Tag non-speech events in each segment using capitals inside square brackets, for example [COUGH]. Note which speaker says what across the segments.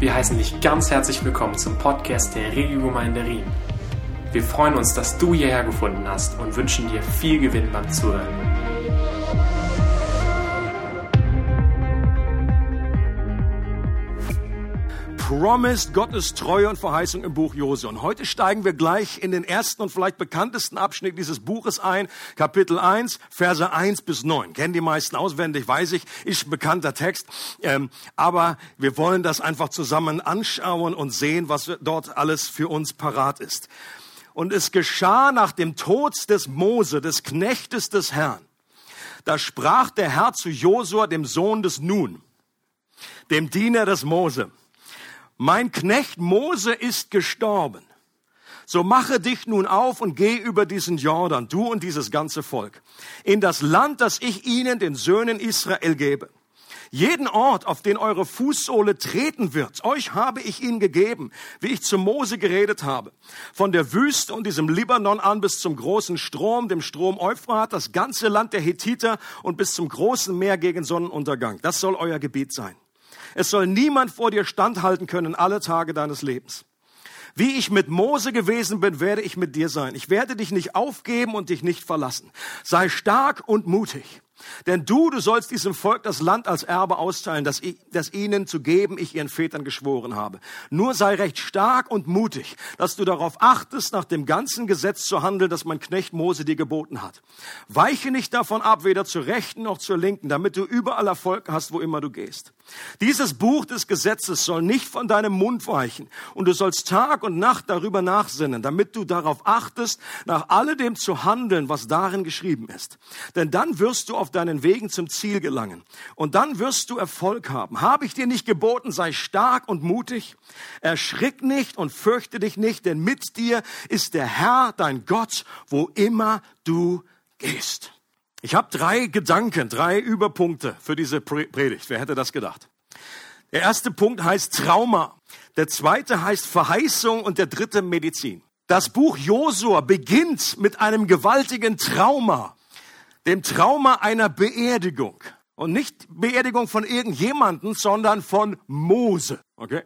Speaker 1: Wir heißen dich ganz herzlich willkommen zum Podcast der Regiogemeinde Rien. Wir freuen uns, dass du hierher gefunden hast und wünschen dir viel Gewinn beim Zuhören.
Speaker 2: Promised, Gottes Treue und Verheißung im Buch Jose. Und heute steigen wir gleich in den ersten und vielleicht bekanntesten Abschnitt dieses Buches ein, Kapitel 1, Verse 1 bis 9. Kennen die meisten auswendig, weiß ich, ist ein bekannter Text. Ähm, aber wir wollen das einfach zusammen anschauen und sehen, was dort alles für uns parat ist. Und es geschah nach dem Tod des Mose, des Knechtes des Herrn. Da sprach der Herr zu Josua, dem Sohn des Nun, dem Diener des Mose mein Knecht Mose ist gestorben. So mache dich nun auf und geh über diesen Jordan, du und dieses ganze Volk, in das Land, das ich ihnen, den Söhnen Israel, gebe. Jeden Ort, auf den eure Fußsohle treten wird, euch habe ich ihn gegeben, wie ich zu Mose geredet habe. Von der Wüste und diesem Libanon an bis zum großen Strom, dem Strom Euphrat, das ganze Land der Hethiter und bis zum großen Meer gegen Sonnenuntergang. Das soll euer Gebiet sein. Es soll niemand vor dir standhalten können alle Tage deines Lebens. Wie ich mit Mose gewesen bin, werde ich mit dir sein. Ich werde dich nicht aufgeben und dich nicht verlassen. Sei stark und mutig. Denn du, du sollst diesem Volk das Land als Erbe austeilen, das, das ihnen zu geben ich ihren Vätern geschworen habe. Nur sei recht stark und mutig, dass du darauf achtest, nach dem ganzen Gesetz zu handeln, das mein Knecht Mose dir geboten hat. Weiche nicht davon ab, weder zur Rechten noch zur Linken, damit du überall Erfolg hast, wo immer du gehst. Dieses Buch des Gesetzes soll nicht von deinem Mund weichen und du sollst Tag und Nacht darüber nachsinnen, damit du darauf achtest, nach alledem zu handeln, was darin geschrieben ist. Denn dann wirst du auf deinen Wegen zum Ziel gelangen und dann wirst du Erfolg haben. Habe ich dir nicht geboten, sei stark und mutig, erschrick nicht und fürchte dich nicht, denn mit dir ist der Herr, dein Gott, wo immer du gehst. Ich habe drei Gedanken, drei Überpunkte für diese Predigt. Wer hätte das gedacht? Der erste Punkt heißt Trauma. Der zweite heißt Verheißung und der dritte Medizin. Das Buch Josua beginnt mit einem gewaltigen Trauma, dem Trauma einer Beerdigung. Und nicht Beerdigung von irgendjemanden, sondern von Mose. Okay?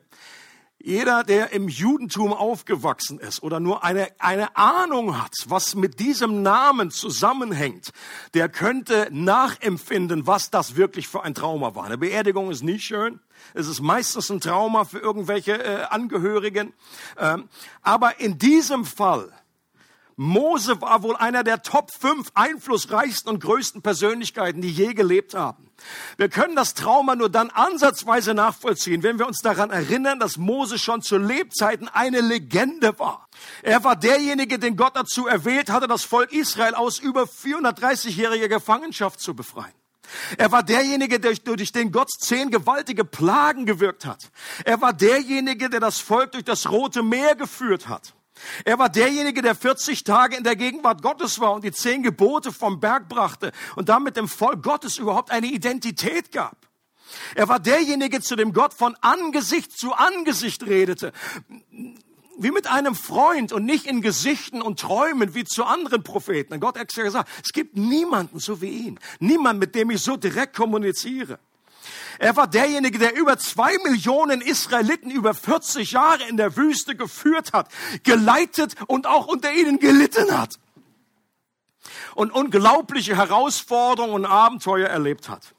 Speaker 2: Jeder, der im Judentum aufgewachsen ist oder nur eine, eine Ahnung hat, was mit diesem Namen zusammenhängt, der könnte nachempfinden, was das wirklich für ein Trauma war. Eine Beerdigung ist nie schön. Es ist meistens ein Trauma für irgendwelche äh, Angehörigen. Ähm, aber in diesem Fall Mose war wohl einer der Top 5 einflussreichsten und größten Persönlichkeiten, die je gelebt haben. Wir können das Trauma nur dann ansatzweise nachvollziehen, wenn wir uns daran erinnern, dass Mose schon zu Lebzeiten eine Legende war. Er war derjenige, den Gott dazu erwählt hatte, das Volk Israel aus über 430-jähriger Gefangenschaft zu befreien. Er war derjenige, der durch den Gott zehn gewaltige Plagen gewirkt hat. Er war derjenige, der das Volk durch das Rote Meer geführt hat. Er war derjenige, der 40 Tage in der Gegenwart Gottes war und die zehn Gebote vom Berg brachte und damit dem Volk Gottes überhaupt eine Identität gab. Er war derjenige, zu dem Gott von Angesicht zu Angesicht redete. Wie mit einem Freund und nicht in Gesichten und Träumen wie zu anderen Propheten. Und Gott hat gesagt, es gibt niemanden so wie ihn. Niemand, mit dem ich so direkt kommuniziere. Er war derjenige, der über zwei Millionen Israeliten über 40 Jahre in der Wüste geführt hat, geleitet und auch unter ihnen gelitten hat. Und unglaubliche Herausforderungen und Abenteuer erlebt hat.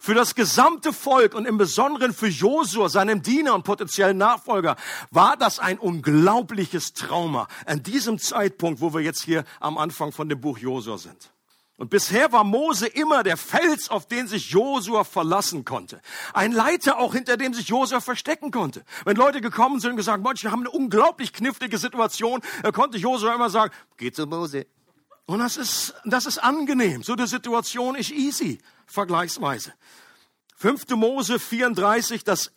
Speaker 2: Für das gesamte Volk und im Besonderen für Josua, seinem Diener und potenziellen Nachfolger, war das ein unglaubliches Trauma an diesem Zeitpunkt, wo wir jetzt hier am Anfang von dem Buch Josua sind. Und bisher war Mose immer der Fels, auf den sich Josua verlassen konnte. Ein Leiter auch, hinter dem sich Josua verstecken konnte. Wenn Leute gekommen sind und gesagt, wir haben eine unglaublich knifflige Situation, da konnte Josua immer sagen, geh zu Mose. Und das ist, das ist angenehm. So eine Situation ist easy, vergleichsweise. 5. Mose 34, das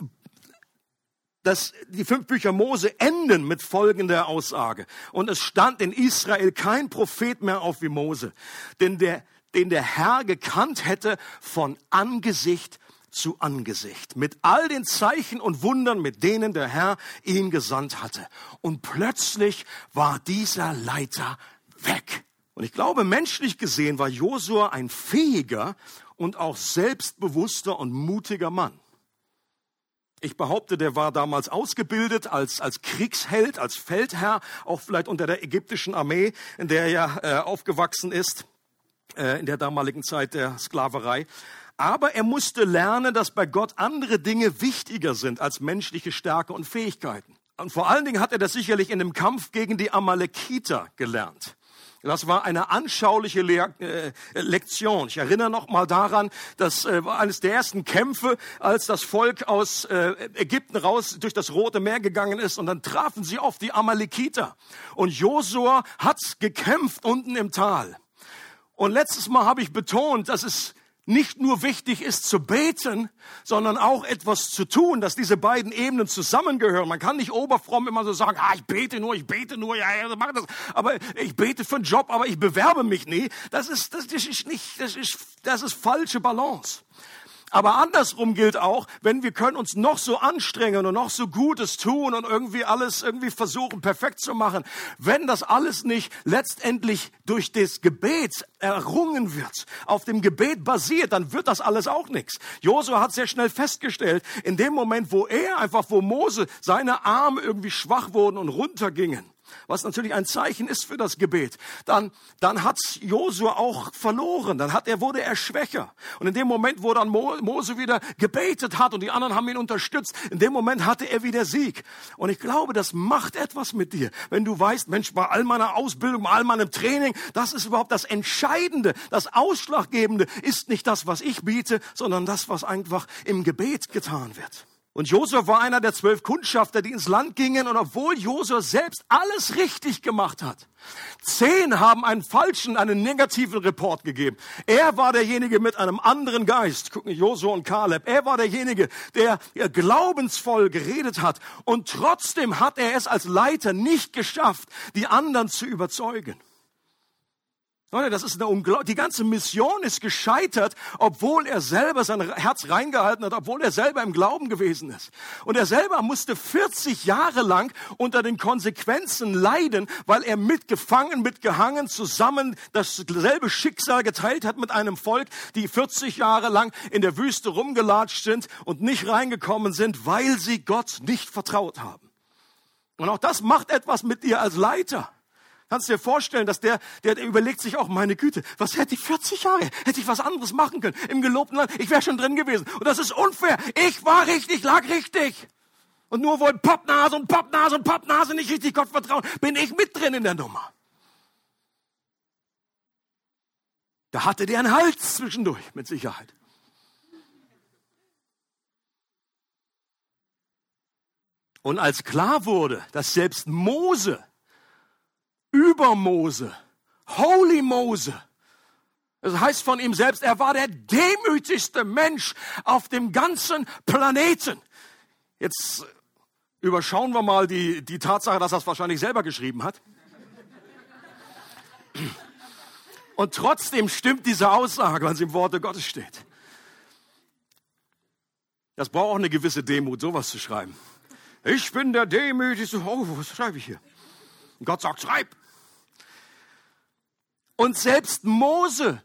Speaker 2: dass die fünf Bücher Mose enden mit folgender Aussage. Und es stand in Israel kein Prophet mehr auf wie Mose, denn der, den der Herr gekannt hätte von Angesicht zu Angesicht, mit all den Zeichen und Wundern, mit denen der Herr ihn gesandt hatte. Und plötzlich war dieser Leiter weg. Und ich glaube, menschlich gesehen war Josua ein fähiger und auch selbstbewusster und mutiger Mann. Ich behaupte, der war damals ausgebildet als, als Kriegsheld, als Feldherr, auch vielleicht unter der ägyptischen Armee, in der er äh, aufgewachsen ist, äh, in der damaligen Zeit der Sklaverei. Aber er musste lernen, dass bei Gott andere Dinge wichtiger sind als menschliche Stärke und Fähigkeiten. Und vor allen Dingen hat er das sicherlich in dem Kampf gegen die Amalekiter gelernt. Das war eine anschauliche Le äh, Lektion. Ich erinnere noch mal daran, das äh, eines der ersten Kämpfe, als das Volk aus äh, Ägypten raus durch das Rote Meer gegangen ist und dann trafen sie auf die Amalekiter. Und Josua hat gekämpft unten im Tal. Und letztes Mal habe ich betont, dass es nicht nur wichtig ist zu beten, sondern auch etwas zu tun, dass diese beiden Ebenen zusammengehören. Man kann nicht oberfromm immer so sagen, ah, ich bete nur, ich bete nur, ja, ja, mach das. Aber ich bete für einen Job, aber ich bewerbe mich nie. Das ist, das ist nicht, das ist, das ist falsche Balance. Aber andersrum gilt auch, wenn wir können uns noch so anstrengen und noch so Gutes tun und irgendwie alles irgendwie versuchen perfekt zu machen, wenn das alles nicht letztendlich durch das Gebet errungen wird, auf dem Gebet basiert, dann wird das alles auch nichts. Josua hat sehr schnell festgestellt, in dem Moment, wo er einfach, wo Mose seine Arme irgendwie schwach wurden und runtergingen, was natürlich ein Zeichen ist für das Gebet, dann, dann hat Josua auch verloren. Dann hat er, wurde er schwächer. Und in dem Moment, wo dann Mose wieder gebetet hat und die anderen haben ihn unterstützt, in dem Moment hatte er wieder Sieg. Und ich glaube, das macht etwas mit dir. Wenn du weißt, Mensch, bei all meiner Ausbildung, bei all meinem Training, das ist überhaupt das Entscheidende, das Ausschlaggebende ist nicht das, was ich biete, sondern das, was einfach im Gebet getan wird. Und Josua war einer der zwölf Kundschafter, die ins Land gingen. Und obwohl Josua selbst alles richtig gemacht hat, zehn haben einen falschen, einen negativen Report gegeben. Er war derjenige mit einem anderen Geist. Gucken Josua und Kaleb. Er war derjenige, der glaubensvoll geredet hat. Und trotzdem hat er es als Leiter nicht geschafft, die anderen zu überzeugen. Leute, das ist eine Unglaublich. Die ganze Mission ist gescheitert, obwohl er selber sein Herz reingehalten hat, obwohl er selber im Glauben gewesen ist. Und er selber musste 40 Jahre lang unter den Konsequenzen leiden, weil er mitgefangen, mitgehangen, zusammen dasselbe Schicksal geteilt hat mit einem Volk, die 40 Jahre lang in der Wüste rumgelatscht sind und nicht reingekommen sind, weil sie Gott nicht vertraut haben. Und auch das macht etwas mit dir als Leiter. Kannst du dir vorstellen, dass der, der, der überlegt sich auch, meine Güte, was hätte ich 40 Jahre? Hätte ich was anderes machen können im gelobten Land? Ich wäre schon drin gewesen. Und das ist unfair. Ich war richtig, lag richtig. Und nur weil Pappnase und Pappnase und Pappnase nicht richtig Gott vertrauen, bin ich mit drin in der Nummer. Da hatte der einen Hals zwischendurch, mit Sicherheit. Und als klar wurde, dass selbst Mose über Mose, Holy Mose. Das heißt von ihm selbst, er war der demütigste Mensch auf dem ganzen Planeten. Jetzt überschauen wir mal die, die Tatsache, dass er es wahrscheinlich selber geschrieben hat. Und trotzdem stimmt diese Aussage, weil sie im Worte Gottes steht. Das braucht auch eine gewisse Demut, sowas zu schreiben. Ich bin der demütigste. Oh, was schreibe ich hier? Und Gott sagt, schreib. Und selbst Mose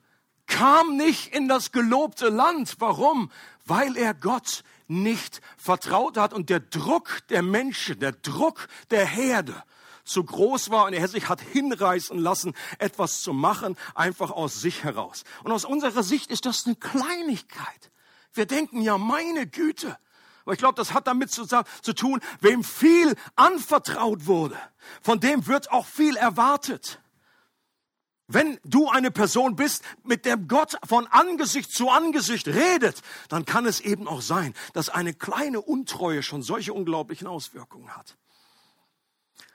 Speaker 2: kam nicht in das gelobte Land. Warum? Weil er Gott nicht vertraut hat und der Druck der Menschen, der Druck der Herde zu groß war und er sich hat hinreißen lassen, etwas zu machen, einfach aus sich heraus. Und aus unserer Sicht ist das eine Kleinigkeit. Wir denken ja, meine Güte. Aber ich glaube, das hat damit zu, zu tun, wem viel anvertraut wurde, von dem wird auch viel erwartet. Wenn du eine Person bist, mit der Gott von Angesicht zu Angesicht redet, dann kann es eben auch sein, dass eine kleine Untreue schon solche unglaublichen Auswirkungen hat.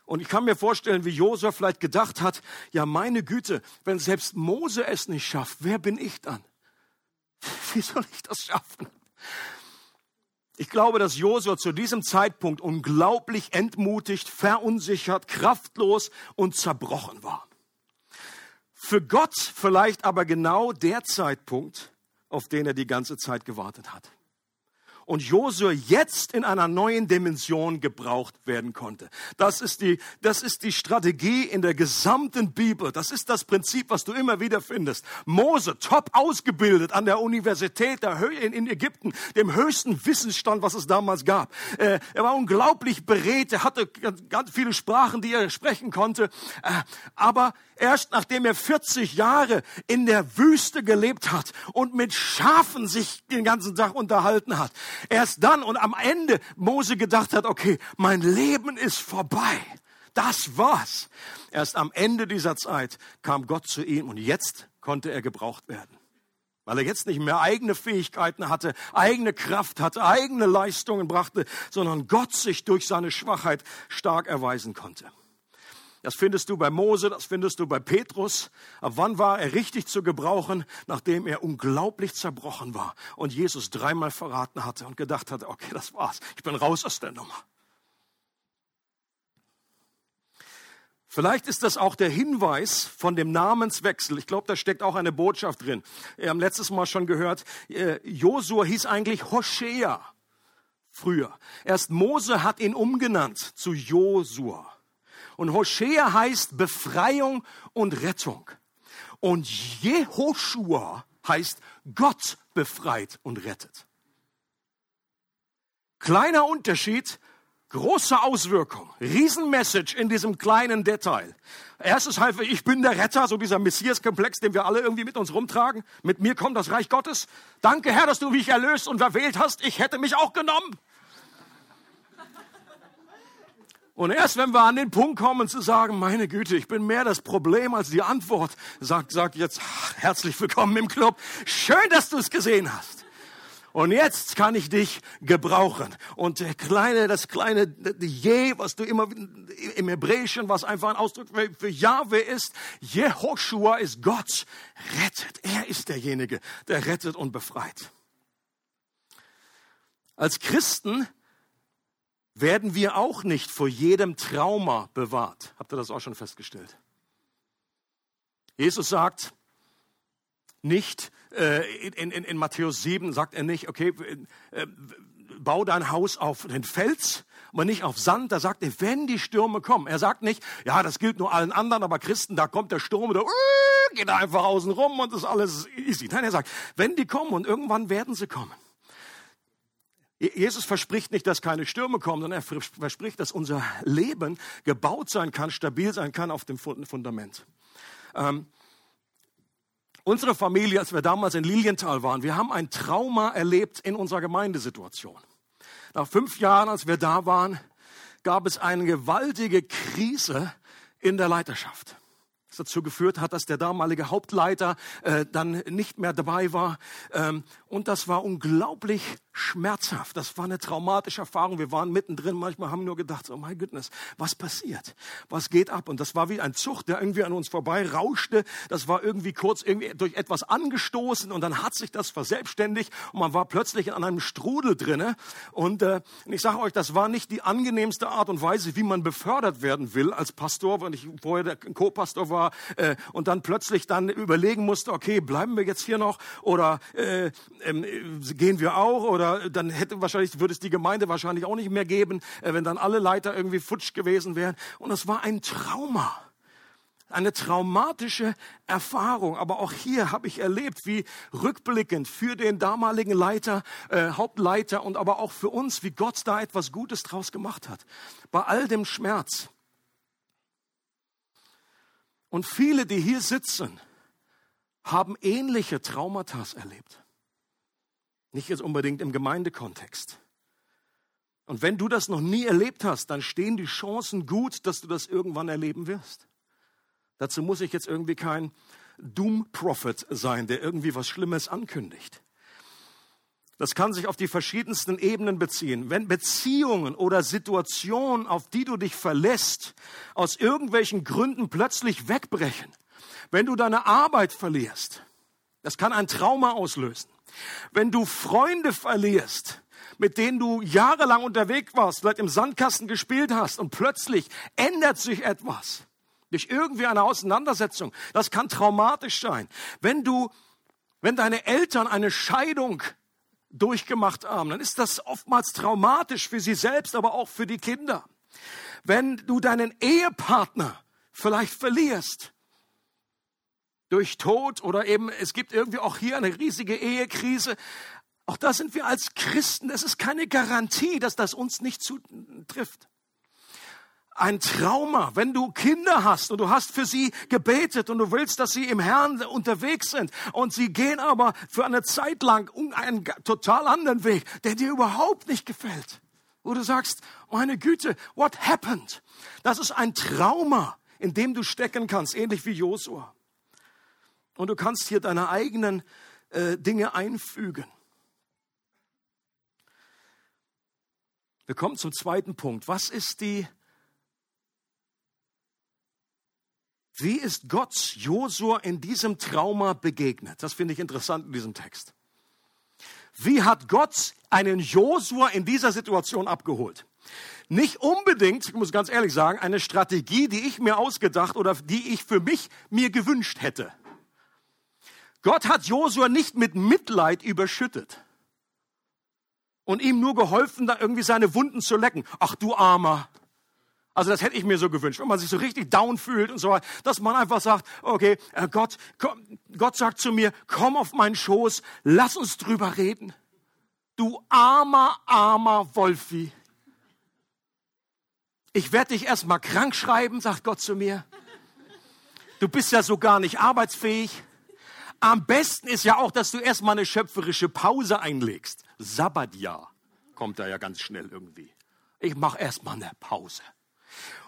Speaker 2: Und ich kann mir vorstellen, wie Josef vielleicht gedacht hat, ja meine Güte, wenn selbst Mose es nicht schafft, wer bin ich dann? [LAUGHS] Wie soll ich das schaffen? Ich glaube, dass Josua zu diesem Zeitpunkt unglaublich entmutigt, verunsichert, kraftlos und zerbrochen war. Für Gott vielleicht aber genau der Zeitpunkt, auf den er die ganze Zeit gewartet hat. Und Josua jetzt in einer neuen Dimension gebraucht werden konnte. Das ist die, das ist die Strategie in der gesamten Bibel. Das ist das Prinzip, was du immer wieder findest. Mose, top ausgebildet an der Universität der Höhe in Ägypten, dem höchsten Wissensstand, was es damals gab. Äh, er war unglaublich beredt, er hatte ganz viele Sprachen, die er sprechen konnte. Äh, aber erst nachdem er 40 Jahre in der Wüste gelebt hat und mit Schafen sich den ganzen Tag unterhalten hat, erst dann und am Ende Mose gedacht hat, okay, mein Leben ist vorbei. Das war's. Erst am Ende dieser Zeit kam Gott zu ihm und jetzt konnte er gebraucht werden. Weil er jetzt nicht mehr eigene Fähigkeiten hatte, eigene Kraft hatte, eigene Leistungen brachte, sondern Gott sich durch seine Schwachheit stark erweisen konnte. Das findest du bei Mose, das findest du bei Petrus. Ab wann war er richtig zu gebrauchen? Nachdem er unglaublich zerbrochen war und Jesus dreimal verraten hatte und gedacht hatte, okay, das war's. Ich bin raus aus der Nummer. Vielleicht ist das auch der Hinweis von dem Namenswechsel. Ich glaube, da steckt auch eine Botschaft drin. Wir haben letztes Mal schon gehört, äh, Josua hieß eigentlich Hoshea früher. Erst Mose hat ihn umgenannt zu Josua. Und Hoshea heißt Befreiung und Rettung. Und Jehoshua heißt Gott befreit und rettet. Kleiner Unterschied, große Auswirkung, Riesenmessage in diesem kleinen Detail. Erstes heißt, ich bin der Retter, so dieser Messias-Komplex, den wir alle irgendwie mit uns rumtragen. Mit mir kommt das Reich Gottes. Danke, Herr, dass du mich erlöst und verwählt hast. Ich hätte mich auch genommen. Und erst wenn wir an den Punkt kommen zu sagen, meine Güte, ich bin mehr das Problem als die Antwort, sagt, sagt jetzt herzlich willkommen im Club. Schön, dass du es gesehen hast. Und jetzt kann ich dich gebrauchen. Und der kleine, das kleine Je, was du immer im Hebräischen, was einfach ein Ausdruck für, für Jahwe ist, Jehoshua ist Gott, rettet. Er ist derjenige, der rettet und befreit. Als Christen werden wir auch nicht vor jedem Trauma bewahrt. Habt ihr das auch schon festgestellt? Jesus sagt nicht, äh, in, in, in Matthäus 7 sagt er nicht, okay, äh, bau dein Haus auf den Fels, aber nicht auf Sand. Da sagt er, wenn die Stürme kommen. Er sagt nicht, ja, das gilt nur allen anderen, aber Christen, da kommt der Sturm, da uh, geht er einfach außen rum und ist alles easy. Nein, er sagt, wenn die kommen und irgendwann werden sie kommen. Jesus verspricht nicht, dass keine Stürme kommen, sondern er verspricht, dass unser Leben gebaut sein kann, stabil sein kann auf dem Fundament. Ähm, unsere Familie, als wir damals in Lilienthal waren, wir haben ein Trauma erlebt in unserer Gemeindesituation. Nach fünf Jahren, als wir da waren, gab es eine gewaltige Krise in der Leiterschaft das dazu geführt hat, dass der damalige Hauptleiter äh, dann nicht mehr dabei war. Ähm, und das war unglaublich schmerzhaft. Das war eine traumatische Erfahrung. Wir waren mittendrin. Manchmal haben nur gedacht, oh mein Goodness, was passiert? Was geht ab? Und das war wie ein Zug, der irgendwie an uns vorbei rauschte. Das war irgendwie kurz irgendwie durch etwas angestoßen und dann hat sich das verselbstständigt und man war plötzlich in einem Strudel drinne. Und äh, ich sage euch, das war nicht die angenehmste Art und Weise, wie man befördert werden will als Pastor, wenn ich vorher der Co-Pastor war äh, und dann plötzlich dann überlegen musste, okay, bleiben wir jetzt hier noch oder äh, äh, gehen wir auch oder oder dann hätte wahrscheinlich, würde es die Gemeinde wahrscheinlich auch nicht mehr geben, äh, wenn dann alle Leiter irgendwie futsch gewesen wären. Und es war ein Trauma. Eine traumatische Erfahrung. Aber auch hier habe ich erlebt, wie rückblickend für den damaligen Leiter, äh, Hauptleiter und aber auch für uns, wie Gott da etwas Gutes draus gemacht hat. Bei all dem Schmerz. Und viele, die hier sitzen, haben ähnliche Traumata erlebt. Nicht jetzt unbedingt im Gemeindekontext. Und wenn du das noch nie erlebt hast, dann stehen die Chancen gut, dass du das irgendwann erleben wirst. Dazu muss ich jetzt irgendwie kein Doom-Prophet sein, der irgendwie was Schlimmes ankündigt. Das kann sich auf die verschiedensten Ebenen beziehen. Wenn Beziehungen oder Situationen, auf die du dich verlässt, aus irgendwelchen Gründen plötzlich wegbrechen, wenn du deine Arbeit verlierst, das kann ein Trauma auslösen. Wenn du Freunde verlierst, mit denen du jahrelang unterwegs warst, vielleicht im Sandkasten gespielt hast und plötzlich ändert sich etwas durch irgendwie eine Auseinandersetzung, das kann traumatisch sein. Wenn du, wenn deine Eltern eine Scheidung durchgemacht haben, dann ist das oftmals traumatisch für sie selbst, aber auch für die Kinder. Wenn du deinen Ehepartner vielleicht verlierst, durch Tod oder eben es gibt irgendwie auch hier eine riesige Ehekrise. Auch da sind wir als Christen, es ist keine Garantie, dass das uns nicht zutrifft. Ein Trauma, wenn du Kinder hast und du hast für sie gebetet und du willst, dass sie im Herrn unterwegs sind und sie gehen aber für eine Zeit lang einen total anderen Weg, der dir überhaupt nicht gefällt. Wo du sagst, meine Güte, what happened? Das ist ein Trauma, in dem du stecken kannst, ähnlich wie Josua. Und du kannst hier deine eigenen äh, Dinge einfügen. Wir kommen zum zweiten Punkt. Was ist die, wie ist Gott Josua in diesem Trauma begegnet? Das finde ich interessant in diesem Text. Wie hat Gott einen Josua in dieser Situation abgeholt? Nicht unbedingt, ich muss ganz ehrlich sagen, eine Strategie, die ich mir ausgedacht oder die ich für mich mir gewünscht hätte. Gott hat Josua nicht mit Mitleid überschüttet und ihm nur geholfen, da irgendwie seine Wunden zu lecken. Ach du Armer. Also das hätte ich mir so gewünscht, wenn man sich so richtig down fühlt und so weiter, dass man einfach sagt, okay, äh, Gott, Gott sagt zu mir, komm auf meinen Schoß, lass uns drüber reden. Du armer, armer Wolfi. Ich werde dich erstmal krank schreiben, sagt Gott zu mir. Du bist ja so gar nicht arbeitsfähig. Am besten ist ja auch, dass du erstmal eine schöpferische Pause einlegst. Sabbatjahr kommt da ja ganz schnell irgendwie. Ich mache erstmal eine Pause.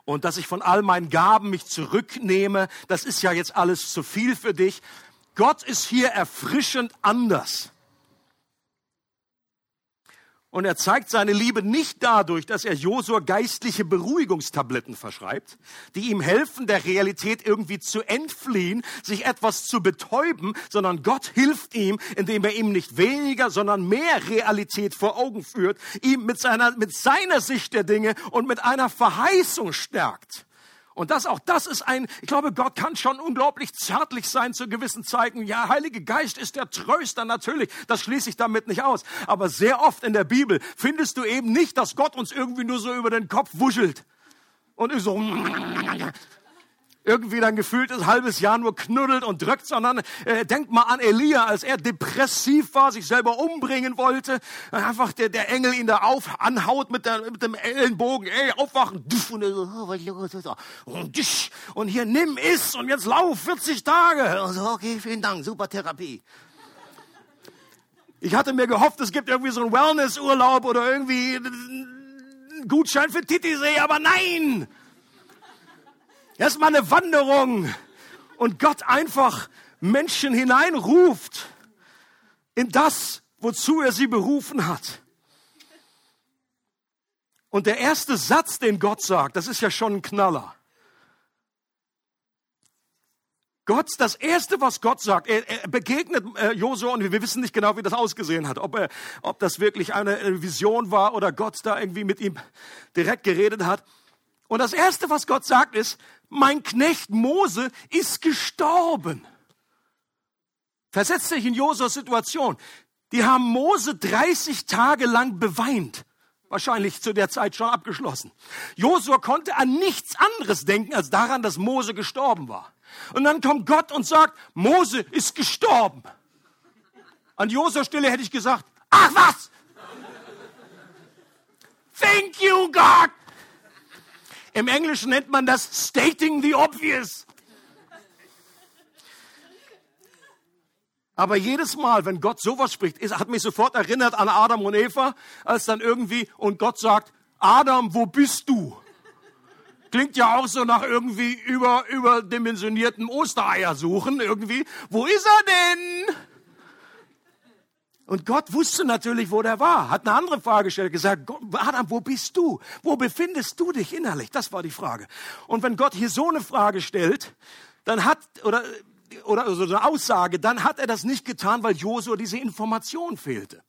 Speaker 2: Und dass ich von all meinen Gaben mich zurücknehme, das ist ja jetzt alles zu viel für dich. Gott ist hier erfrischend anders. Und er zeigt seine Liebe nicht dadurch, dass er Josua geistliche Beruhigungstabletten verschreibt, die ihm helfen, der Realität irgendwie zu entfliehen, sich etwas zu betäuben, sondern Gott hilft ihm, indem er ihm nicht weniger, sondern mehr Realität vor Augen führt, ihm mit seiner, mit seiner Sicht der Dinge und mit einer Verheißung stärkt. Und das auch das ist ein, ich glaube, Gott kann schon unglaublich zärtlich sein zu gewissen Zeiten. Ja, Heilige Geist ist der Tröster natürlich. Das schließe ich damit nicht aus. Aber sehr oft in der Bibel findest du eben nicht, dass Gott uns irgendwie nur so über den Kopf wuschelt und so irgendwie dann gefühlt ein halbes Jahr nur knuddelt und drückt, sondern äh, denkt mal an Elia, als er depressiv war, sich selber umbringen wollte, einfach der, der Engel ihn da auf anhaut mit, der, mit dem Ellenbogen, ey, aufwachen, und, oh, und, hier nimm es und jetzt lauf 40 Tage. Und so, okay, vielen Dank, super Therapie. Ich hatte mir gehofft, es gibt irgendwie so einen Wellnessurlaub oder irgendwie einen Gutschein für Titisee, aber nein! Erstmal eine Wanderung und Gott einfach Menschen hineinruft in das, wozu er sie berufen hat. Und der erste Satz, den Gott sagt, das ist ja schon ein Knaller. Gott, das erste, was Gott sagt, er, er begegnet äh, Josua und wir wissen nicht genau, wie das ausgesehen hat, ob, er, ob das wirklich eine Vision war oder Gott da irgendwie mit ihm direkt geredet hat. Und das erste, was Gott sagt, ist, mein Knecht Mose ist gestorben. Versetzt dich in Josuas Situation. Die haben Mose 30 Tage lang beweint. Wahrscheinlich zu der Zeit schon abgeschlossen. Josua konnte an nichts anderes denken als daran, dass Mose gestorben war. Und dann kommt Gott und sagt, Mose ist gestorben. An Josuas Stelle hätte ich gesagt, ach was? Thank you, God. Im Englischen nennt man das stating the obvious. Aber jedes Mal, wenn Gott sowas spricht, hat mich sofort erinnert an Adam und Eva, als dann irgendwie und Gott sagt, Adam, wo bist du? Klingt ja auch so nach irgendwie über, überdimensionierten Ostereier suchen irgendwie. Wo ist er denn? Und Gott wusste natürlich, wo der war, hat eine andere Frage gestellt, gesagt, Adam, wo bist du? Wo befindest du dich innerlich? Das war die Frage. Und wenn Gott hier so eine Frage stellt, dann hat, oder, oder so eine Aussage, dann hat er das nicht getan, weil Josua diese Information fehlte.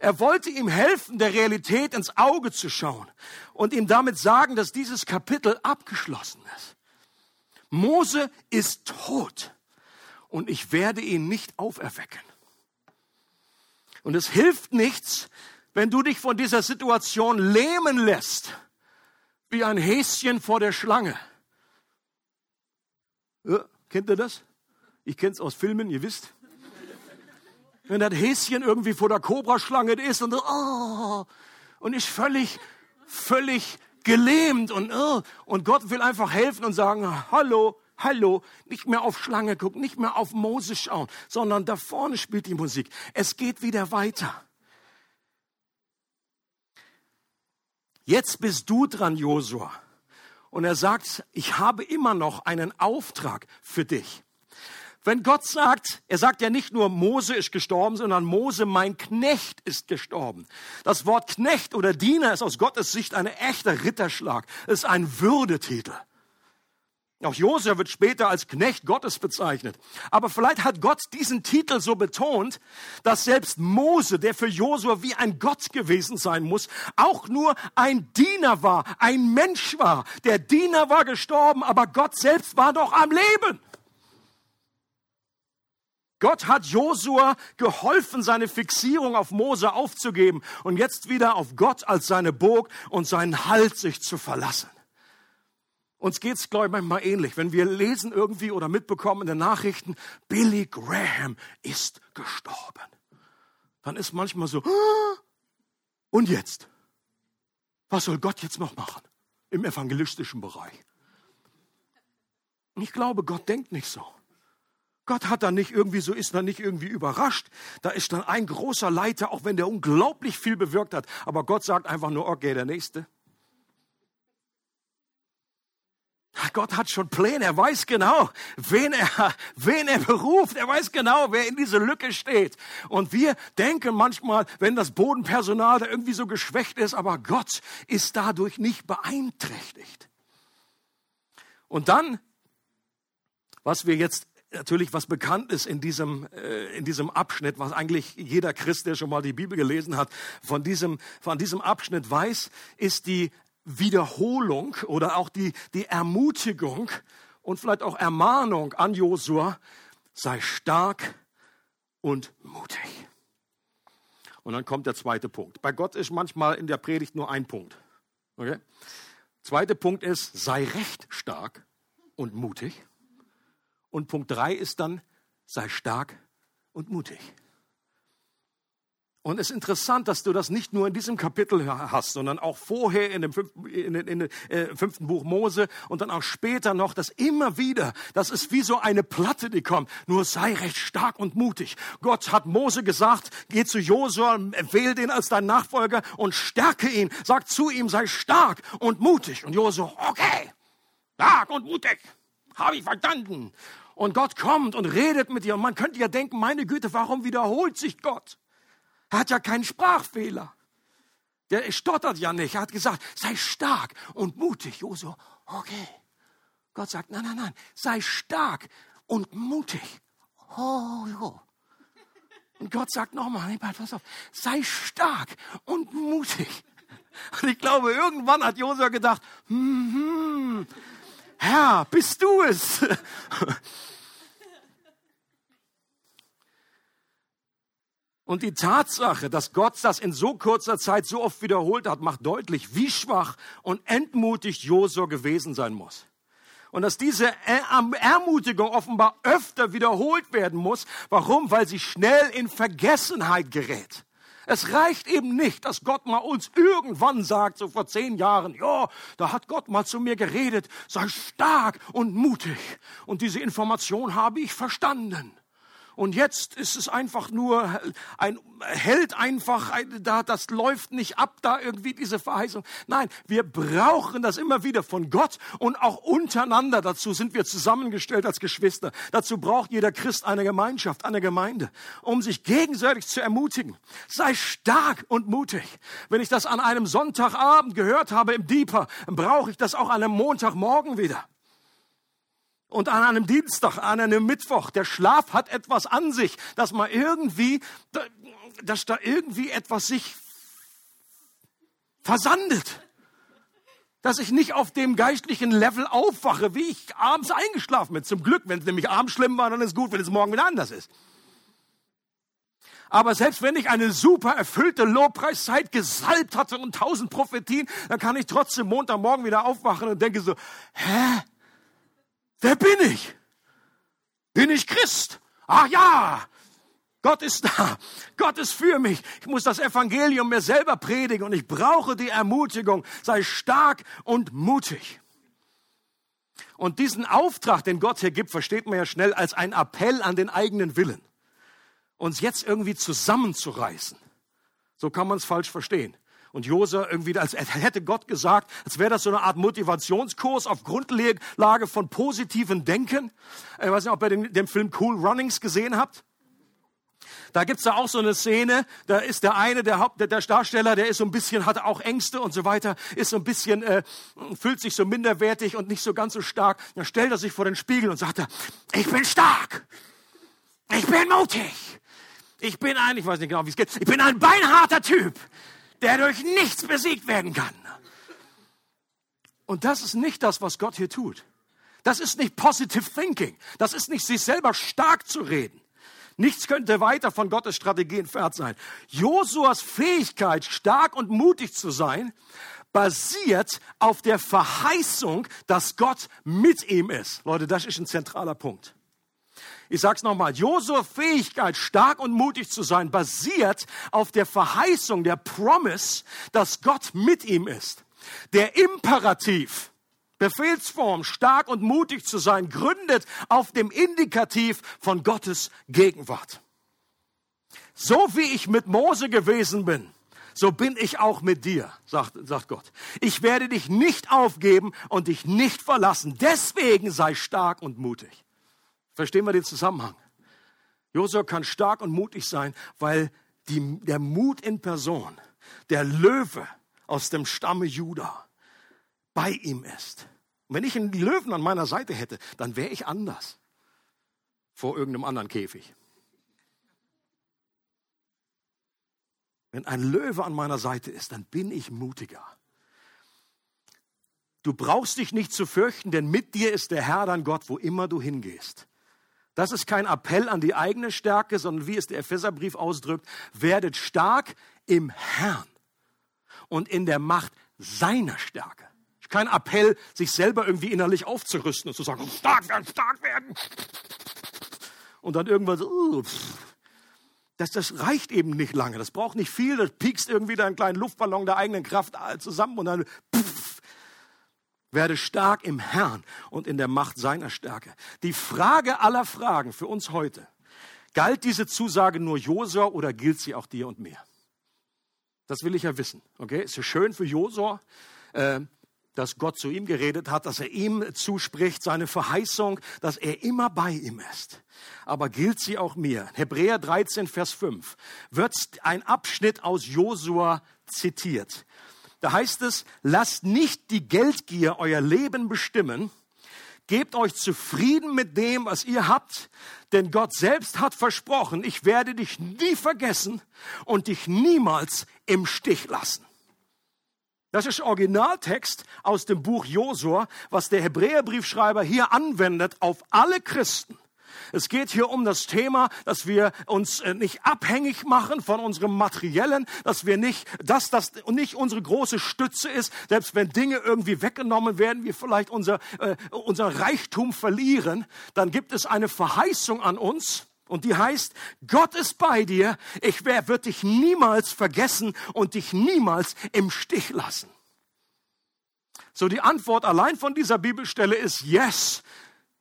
Speaker 2: Er wollte ihm helfen, der Realität ins Auge zu schauen und ihm damit sagen, dass dieses Kapitel abgeschlossen ist. Mose ist tot und ich werde ihn nicht auferwecken. Und es hilft nichts, wenn du dich von dieser Situation lähmen lässt, wie ein Häschen vor der Schlange. Ja, kennt ihr das? Ich kenne es aus Filmen, ihr wisst. Wenn das Häschen irgendwie vor der Kobraschlange ist und, oh, und ist völlig, völlig gelähmt und, oh, und Gott will einfach helfen und sagen, hallo, hallo, nicht mehr auf Schlange gucken, nicht mehr auf Mose schauen, sondern da vorne spielt die Musik. Es geht wieder weiter. Jetzt bist du dran, Josua. Und er sagt, ich habe immer noch einen Auftrag für dich. Wenn Gott sagt, er sagt ja nicht nur Mose ist gestorben, sondern Mose, mein Knecht, ist gestorben. Das Wort Knecht oder Diener ist aus Gottes Sicht ein echter Ritterschlag. Es ist ein Würdetitel. Auch Josef wird später als Knecht Gottes bezeichnet. Aber vielleicht hat Gott diesen Titel so betont, dass selbst Mose, der für Josua wie ein Gott gewesen sein muss, auch nur ein Diener war, ein Mensch war. Der Diener war gestorben, aber Gott selbst war doch am Leben. Gott hat Josua geholfen, seine Fixierung auf Mose aufzugeben und jetzt wieder auf Gott als seine Burg und seinen Halt sich zu verlassen. Uns geht's, glaube ich, manchmal ähnlich. Wenn wir lesen irgendwie oder mitbekommen in den Nachrichten, Billy Graham ist gestorben. Dann ist manchmal so, ah, und jetzt? Was soll Gott jetzt noch machen im evangelistischen Bereich? Ich glaube, Gott denkt nicht so. Gott hat da nicht irgendwie so, ist da nicht irgendwie überrascht. Da ist dann ein großer Leiter, auch wenn der unglaublich viel bewirkt hat. Aber Gott sagt einfach nur, okay, der nächste. Gott hat schon Pläne, er weiß genau, wen er, wen er beruft, er weiß genau, wer in diese Lücke steht. Und wir denken manchmal, wenn das Bodenpersonal da irgendwie so geschwächt ist, aber Gott ist dadurch nicht beeinträchtigt. Und dann, was wir jetzt natürlich was bekannt ist in diesem, äh, in diesem Abschnitt, was eigentlich jeder Christ, der schon mal die Bibel gelesen hat, von diesem, von diesem Abschnitt weiß, ist die Wiederholung oder auch die, die Ermutigung und vielleicht auch Ermahnung an Josua, sei stark und mutig. Und dann kommt der zweite Punkt. Bei Gott ist manchmal in der Predigt nur ein Punkt. Okay? Zweiter Punkt ist, sei recht stark und mutig. Und Punkt drei ist dann, sei stark und mutig. Und es ist interessant, dass du das nicht nur in diesem Kapitel hast, sondern auch vorher in dem fünften, in, in, äh, fünften Buch Mose und dann auch später noch, dass immer wieder, das ist wie so eine Platte, die kommt. Nur sei recht stark und mutig. Gott hat Mose gesagt, geh zu Josua, wähle den als dein Nachfolger und stärke ihn. Sag zu ihm, sei stark und mutig. Und Josua, okay, stark und mutig. Habe ich verstanden. Und Gott kommt und redet mit dir. Und man könnte ja denken, meine Güte, warum wiederholt sich Gott? Er hat ja keinen Sprachfehler. Der stottert ja nicht. Er hat gesagt, sei stark und mutig. Josua, okay. Gott sagt, nein, nein, nein, sei stark und mutig. Oh, jo. Und Gott sagt nochmal, nee, pass auf, sei stark und mutig. Und ich glaube, irgendwann hat Josua gedacht, hm, hm, Herr, bist du es? Und die Tatsache, dass Gott das in so kurzer Zeit so oft wiederholt hat, macht deutlich, wie schwach und entmutigt Josua gewesen sein muss. Und dass diese Ermutigung offenbar öfter wiederholt werden muss. Warum? Weil sie schnell in Vergessenheit gerät. Es reicht eben nicht, dass Gott mal uns irgendwann sagt, so vor zehn Jahren, ja, da hat Gott mal zu mir geredet, sei stark und mutig. Und diese Information habe ich verstanden. Und jetzt ist es einfach nur ein hält einfach da, das läuft nicht ab, da irgendwie diese Verheißung. Nein, wir brauchen das immer wieder von Gott und auch untereinander. Dazu sind wir zusammengestellt als Geschwister. Dazu braucht jeder Christ eine Gemeinschaft, eine Gemeinde, um sich gegenseitig zu ermutigen. Sei stark und mutig. Wenn ich das an einem Sonntagabend gehört habe im Deeper, brauche ich das auch an einem Montagmorgen wieder. Und an einem Dienstag, an einem Mittwoch, der Schlaf hat etwas an sich, dass man irgendwie, dass da irgendwie etwas sich versandet. Dass ich nicht auf dem geistlichen Level aufwache, wie ich abends eingeschlafen bin. Zum Glück, wenn es nämlich abends schlimm war, dann ist gut, wenn es morgen wieder anders ist. Aber selbst wenn ich eine super erfüllte Lobpreiszeit gesalbt hatte und tausend Prophetien, dann kann ich trotzdem Montagmorgen wieder aufwachen und denke so, hä? Wer bin ich? Bin ich Christ? Ach ja, Gott ist da. Gott ist für mich. Ich muss das Evangelium mir selber predigen und ich brauche die Ermutigung. Sei stark und mutig. Und diesen Auftrag, den Gott hier gibt, versteht man ja schnell als ein Appell an den eigenen Willen. Uns jetzt irgendwie zusammenzureißen. So kann man es falsch verstehen. Und Josua irgendwie, als hätte Gott gesagt, als wäre das so eine Art Motivationskurs auf Grundlage von positiven Denken. Ich weiß nicht, ob ihr den, den Film Cool Runnings gesehen habt. Da gibt's da auch so eine Szene, da ist der eine, der, Haupt, der, der Darsteller, der ist so ein bisschen, hat auch Ängste und so weiter, ist so ein bisschen, äh, fühlt sich so minderwertig und nicht so ganz so stark. Dann stellt er sich vor den Spiegel und sagt, er, ich bin stark, ich bin mutig, ich bin ein, ich weiß nicht genau, wie es geht, ich bin ein beinharter Typ, der durch nichts besiegt werden kann. Und das ist nicht das, was Gott hier tut. Das ist nicht positive thinking. Das ist nicht sich selber stark zu reden. Nichts könnte weiter von Gottes Strategie entfernt sein. Josuas Fähigkeit, stark und mutig zu sein, basiert auf der Verheißung, dass Gott mit ihm ist. Leute, das ist ein zentraler Punkt. Ich sag's nochmal. Josuas Fähigkeit, stark und mutig zu sein, basiert auf der Verheißung, der Promise, dass Gott mit ihm ist. Der Imperativ, Befehlsform, stark und mutig zu sein, gründet auf dem Indikativ von Gottes Gegenwart. So wie ich mit Mose gewesen bin, so bin ich auch mit dir, sagt, sagt Gott. Ich werde dich nicht aufgeben und dich nicht verlassen. Deswegen sei stark und mutig. Verstehen wir den Zusammenhang? Josua kann stark und mutig sein, weil die, der Mut in Person, der Löwe aus dem Stamme Judah, bei ihm ist. Und wenn ich einen Löwen an meiner Seite hätte, dann wäre ich anders vor irgendeinem anderen Käfig. Wenn ein Löwe an meiner Seite ist, dann bin ich mutiger. Du brauchst dich nicht zu fürchten, denn mit dir ist der Herr dein Gott, wo immer du hingehst. Das ist kein Appell an die eigene Stärke, sondern wie es der Epheserbrief ausdrückt, werdet stark im Herrn und in der Macht seiner Stärke. Kein Appell, sich selber irgendwie innerlich aufzurüsten und zu sagen, stark werden, stark werden. Und dann irgendwann so, uh, das, das reicht eben nicht lange. Das braucht nicht viel. Das piekst irgendwie da einen kleinen Luftballon der eigenen Kraft zusammen und dann pff, werde stark im Herrn und in der Macht seiner Stärke. Die Frage aller Fragen für uns heute, galt diese Zusage nur Josua oder gilt sie auch dir und mir? Das will ich ja wissen. Okay, ist ja schön für Josua. Äh, dass Gott zu ihm geredet hat, dass er ihm zuspricht, seine Verheißung, dass er immer bei ihm ist. Aber gilt sie auch mir? Hebräer 13, Vers 5 wird ein Abschnitt aus Josua zitiert. Da heißt es, lasst nicht die Geldgier euer Leben bestimmen, Gebt euch zufrieden mit dem, was ihr habt, denn Gott selbst hat versprochen, ich werde dich nie vergessen und dich niemals im Stich lassen. Das ist Originaltext aus dem Buch Josua, was der Hebräerbriefschreiber hier anwendet auf alle Christen. Es geht hier um das Thema, dass wir uns äh, nicht abhängig machen von unserem Materiellen, dass wir nicht, dass das nicht unsere große Stütze ist, selbst wenn Dinge irgendwie weggenommen werden, wir vielleicht unser, äh, unser Reichtum verlieren, dann gibt es eine Verheißung an uns, und die heißt, Gott ist bei dir, ich wird dich niemals vergessen und dich niemals im Stich lassen. So die Antwort allein von dieser Bibelstelle ist yes.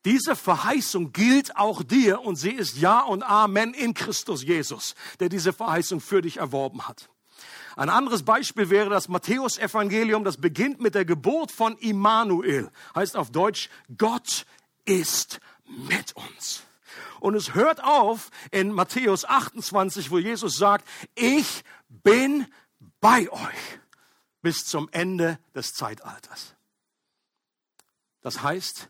Speaker 2: Diese Verheißung gilt auch dir und sie ist Ja und Amen in Christus Jesus, der diese Verheißung für dich erworben hat. Ein anderes Beispiel wäre das Matthäus-Evangelium, das beginnt mit der Geburt von Immanuel, heißt auf Deutsch, Gott ist mit uns. Und es hört auf in Matthäus 28, wo Jesus sagt, ich bin bei euch bis zum Ende des Zeitalters. Das heißt,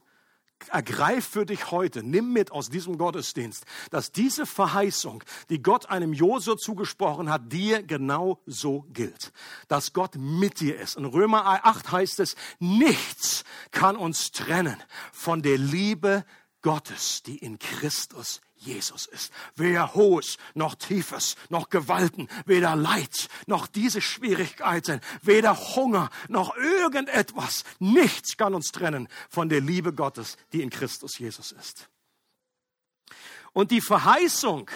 Speaker 2: ergreif für dich heute, nimm mit aus diesem Gottesdienst, dass diese Verheißung, die Gott einem Josua zugesprochen hat, dir genau so gilt. Dass Gott mit dir ist. In Römer 8 heißt es, nichts kann uns trennen von der Liebe Gottes, die in Christus Jesus ist. Weder Hohes noch Tiefes noch Gewalten, weder Leid noch diese Schwierigkeiten, weder Hunger noch irgendetwas. Nichts kann uns trennen von der Liebe Gottes, die in Christus Jesus ist. Und die Verheißung,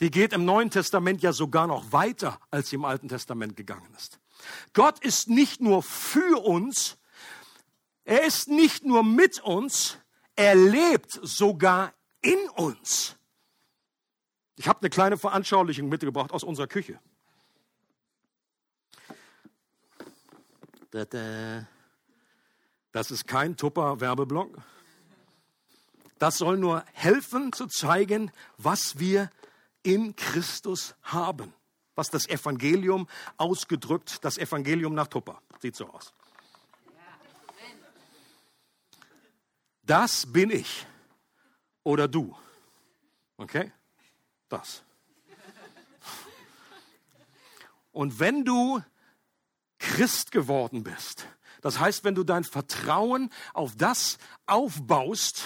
Speaker 2: die geht im Neuen Testament ja sogar noch weiter, als sie im Alten Testament gegangen ist. Gott ist nicht nur für uns, er ist nicht nur mit uns, er lebt sogar in uns. Ich habe eine kleine Veranschaulichung mitgebracht aus unserer Küche. Das ist kein Tupper-Werbeblock. Das soll nur helfen zu zeigen, was wir in Christus haben. Was das Evangelium ausgedrückt, das Evangelium nach Tupper. Sieht so aus. Das bin ich oder du. Okay? Das. Und wenn du Christ geworden bist, das heißt, wenn du dein Vertrauen auf das aufbaust,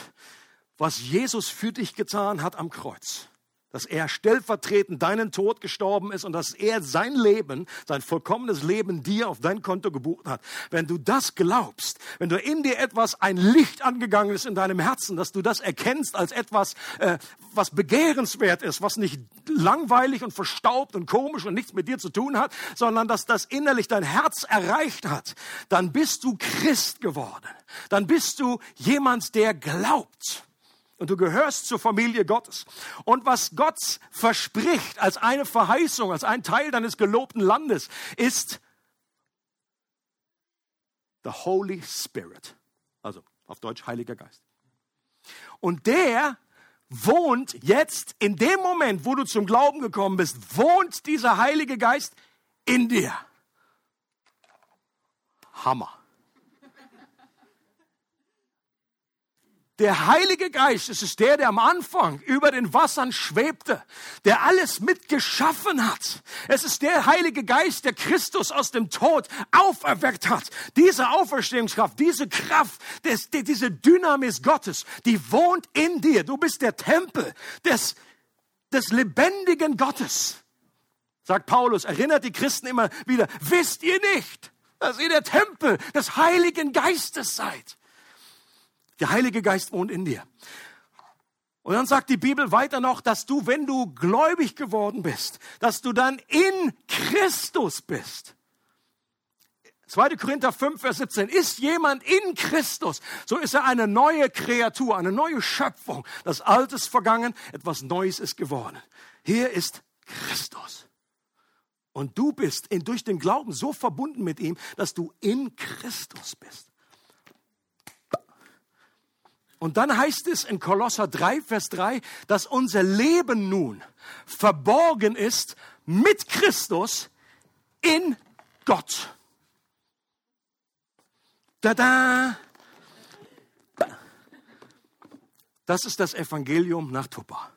Speaker 2: was Jesus für dich getan hat am Kreuz, dass er stellvertretend deinen Tod gestorben ist und dass er sein Leben, sein vollkommenes Leben dir auf dein Konto gebucht hat. Wenn du das glaubst, wenn du in dir etwas, ein Licht angegangen ist in deinem Herzen, dass du das erkennst als etwas, äh, was begehrenswert ist, was nicht langweilig und verstaubt und komisch und nichts mit dir zu tun hat, sondern dass das innerlich dein Herz erreicht hat, dann bist du Christ geworden. Dann bist du jemand, der glaubt und du gehörst zur Familie Gottes. Und was Gott verspricht als eine Verheißung, als ein Teil deines gelobten Landes, ist the Holy Spirit. Also auf Deutsch Heiliger Geist. Und der wohnt jetzt in dem Moment, wo du zum Glauben gekommen bist, wohnt dieser Heilige Geist in dir. Hammer. Der Heilige Geist, es ist der, der am Anfang über den Wassern schwebte, der alles mitgeschaffen hat. Es ist der Heilige Geist, der Christus aus dem Tod auferweckt hat. Diese Auferstehungskraft, diese Kraft, des, die, diese Dynamis Gottes, die wohnt in dir. Du bist der Tempel des, des lebendigen Gottes. Sagt Paulus, erinnert die Christen immer wieder, wisst ihr nicht, dass ihr der Tempel des Heiligen Geistes seid? Der Heilige Geist wohnt in dir. Und dann sagt die Bibel weiter noch, dass du, wenn du gläubig geworden bist, dass du dann in Christus bist. 2. Korinther 5, Vers 17. Ist jemand in Christus, so ist er eine neue Kreatur, eine neue Schöpfung. Das Alte ist vergangen, etwas Neues ist geworden. Hier ist Christus. Und du bist in, durch den Glauben so verbunden mit ihm, dass du in Christus bist. Und dann heißt es in Kolosser 3, Vers 3, dass unser Leben nun verborgen ist mit Christus in Gott. Tada! Das ist das Evangelium nach Tupper.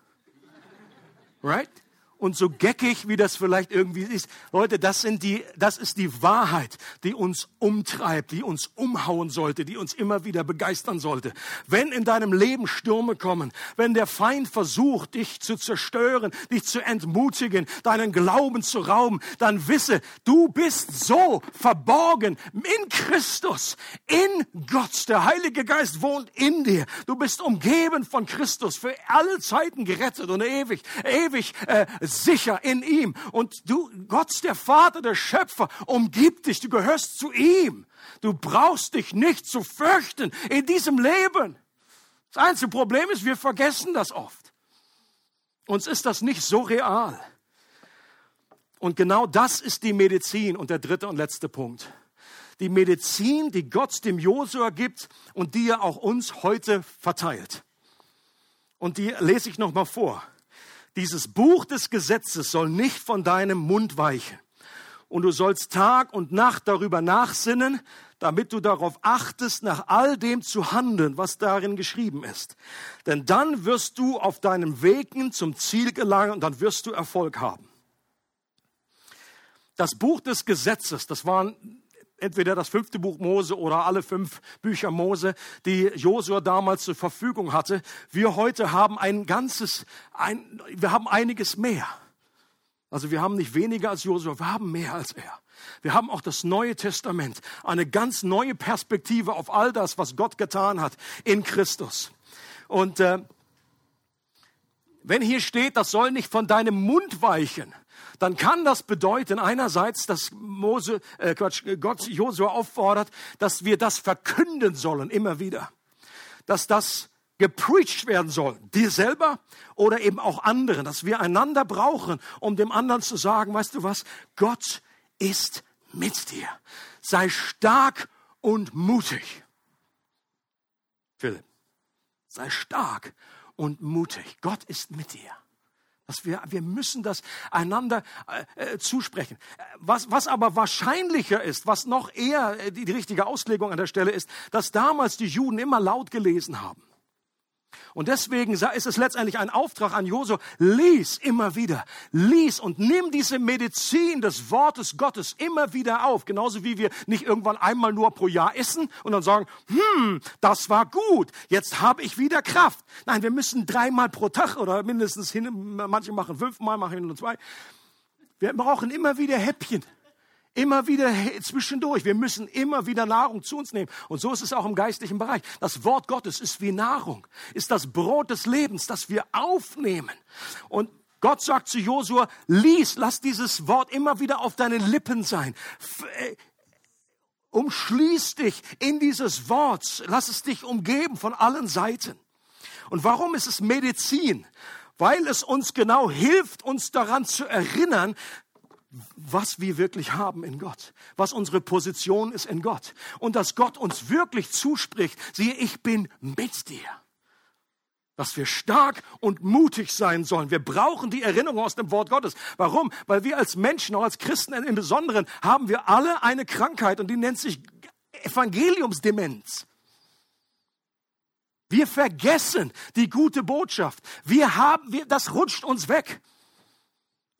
Speaker 2: Right? Und so geckig, wie das vielleicht irgendwie ist. Leute, das sind die, das ist die Wahrheit, die uns umtreibt, die uns umhauen sollte, die uns immer wieder begeistern sollte. Wenn in deinem Leben Stürme kommen, wenn der Feind versucht, dich zu zerstören, dich zu entmutigen, deinen Glauben zu rauben, dann wisse, du bist so verborgen in Christus, in Gott. Der Heilige Geist wohnt in dir. Du bist umgeben von Christus, für alle Zeiten gerettet und ewig, ewig äh, sicher in ihm. Und du, Gott, der Vater, der Schöpfer, umgibt dich. Du gehörst zu ihm. Du brauchst dich nicht zu fürchten in diesem Leben. Das einzige Problem ist, wir vergessen das oft. Uns ist das nicht so real. Und genau das ist die Medizin. Und der dritte und letzte Punkt. Die Medizin, die Gott dem Josua gibt und die er auch uns heute verteilt. Und die lese ich nochmal vor. Dieses Buch des Gesetzes soll nicht von deinem Mund weichen. Und du sollst Tag und Nacht darüber nachsinnen, damit du darauf achtest, nach all dem zu handeln, was darin geschrieben ist. Denn dann wirst du auf deinem Wegen zum Ziel gelangen und dann wirst du Erfolg haben. Das Buch des Gesetzes, das waren entweder das fünfte Buch Mose oder alle fünf Bücher Mose, die Josua damals zur Verfügung hatte. Wir heute haben ein ganzes, ein, wir haben einiges mehr. Also wir haben nicht weniger als Josua, wir haben mehr als er. Wir haben auch das Neue Testament, eine ganz neue Perspektive auf all das, was Gott getan hat in Christus. Und äh, wenn hier steht, das soll nicht von deinem Mund weichen, dann kann das bedeuten einerseits, dass Mose, äh, Quatsch, Gott Josua auffordert, dass wir das verkünden sollen immer wieder, dass das gepreacht werden soll, dir selber oder eben auch anderen, dass wir einander brauchen, um dem anderen zu sagen, weißt du was, Gott ist mit dir. Sei stark und mutig. Philipp, sei stark und mutig. Gott ist mit dir. Dass wir, wir müssen das einander äh, äh, zusprechen. Was, was aber wahrscheinlicher ist, was noch eher äh, die, die richtige Auslegung an der Stelle ist, dass damals die Juden immer laut gelesen haben. Und deswegen ist es letztendlich ein Auftrag an Josua, lies immer wieder, lies und nimm diese Medizin des Wortes Gottes immer wieder auf. Genauso wie wir nicht irgendwann einmal nur pro Jahr essen und dann sagen, hm, das war gut, jetzt habe ich wieder Kraft. Nein, wir müssen dreimal pro Tag oder mindestens hin, manche machen fünfmal, machen nur zwei. Wir brauchen immer wieder Häppchen. Immer wieder zwischendurch. Wir müssen immer wieder Nahrung zu uns nehmen. Und so ist es auch im geistlichen Bereich. Das Wort Gottes ist wie Nahrung, ist das Brot des Lebens, das wir aufnehmen. Und Gott sagt zu Josua, lies, lass dieses Wort immer wieder auf deinen Lippen sein. Äh, umschließ dich in dieses Wort. Lass es dich umgeben von allen Seiten. Und warum ist es Medizin? Weil es uns genau hilft, uns daran zu erinnern, was wir wirklich haben in Gott, was unsere Position ist in Gott und dass Gott uns wirklich zuspricht, siehe, ich bin mit dir. Dass wir stark und mutig sein sollen. Wir brauchen die Erinnerung aus dem Wort Gottes. Warum? Weil wir als Menschen, auch als Christen im Besonderen, haben wir alle eine Krankheit und die nennt sich Evangeliumsdemenz. Wir vergessen die gute Botschaft. Wir haben, wir, das rutscht uns weg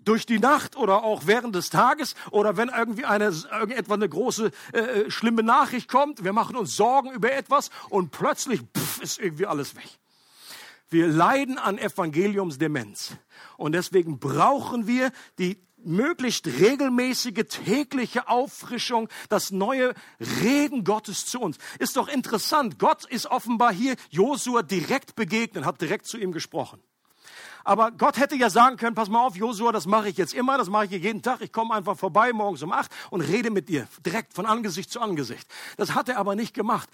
Speaker 2: durch die Nacht oder auch während des Tages oder wenn irgendwie eine, irgendetwas eine große, äh, äh, schlimme Nachricht kommt, wir machen uns Sorgen über etwas und plötzlich pff, ist irgendwie alles weg. Wir leiden an Evangeliumsdemenz und deswegen brauchen wir die möglichst regelmäßige tägliche Auffrischung, das neue Reden Gottes zu uns. Ist doch interessant. Gott ist offenbar hier Josua direkt begegnet, hat direkt zu ihm gesprochen. Aber Gott hätte ja sagen können, pass mal auf, Josua, das mache ich jetzt immer, das mache ich jeden Tag. Ich komme einfach vorbei morgens um acht und rede mit dir, direkt von Angesicht zu Angesicht. Das hat er aber nicht gemacht.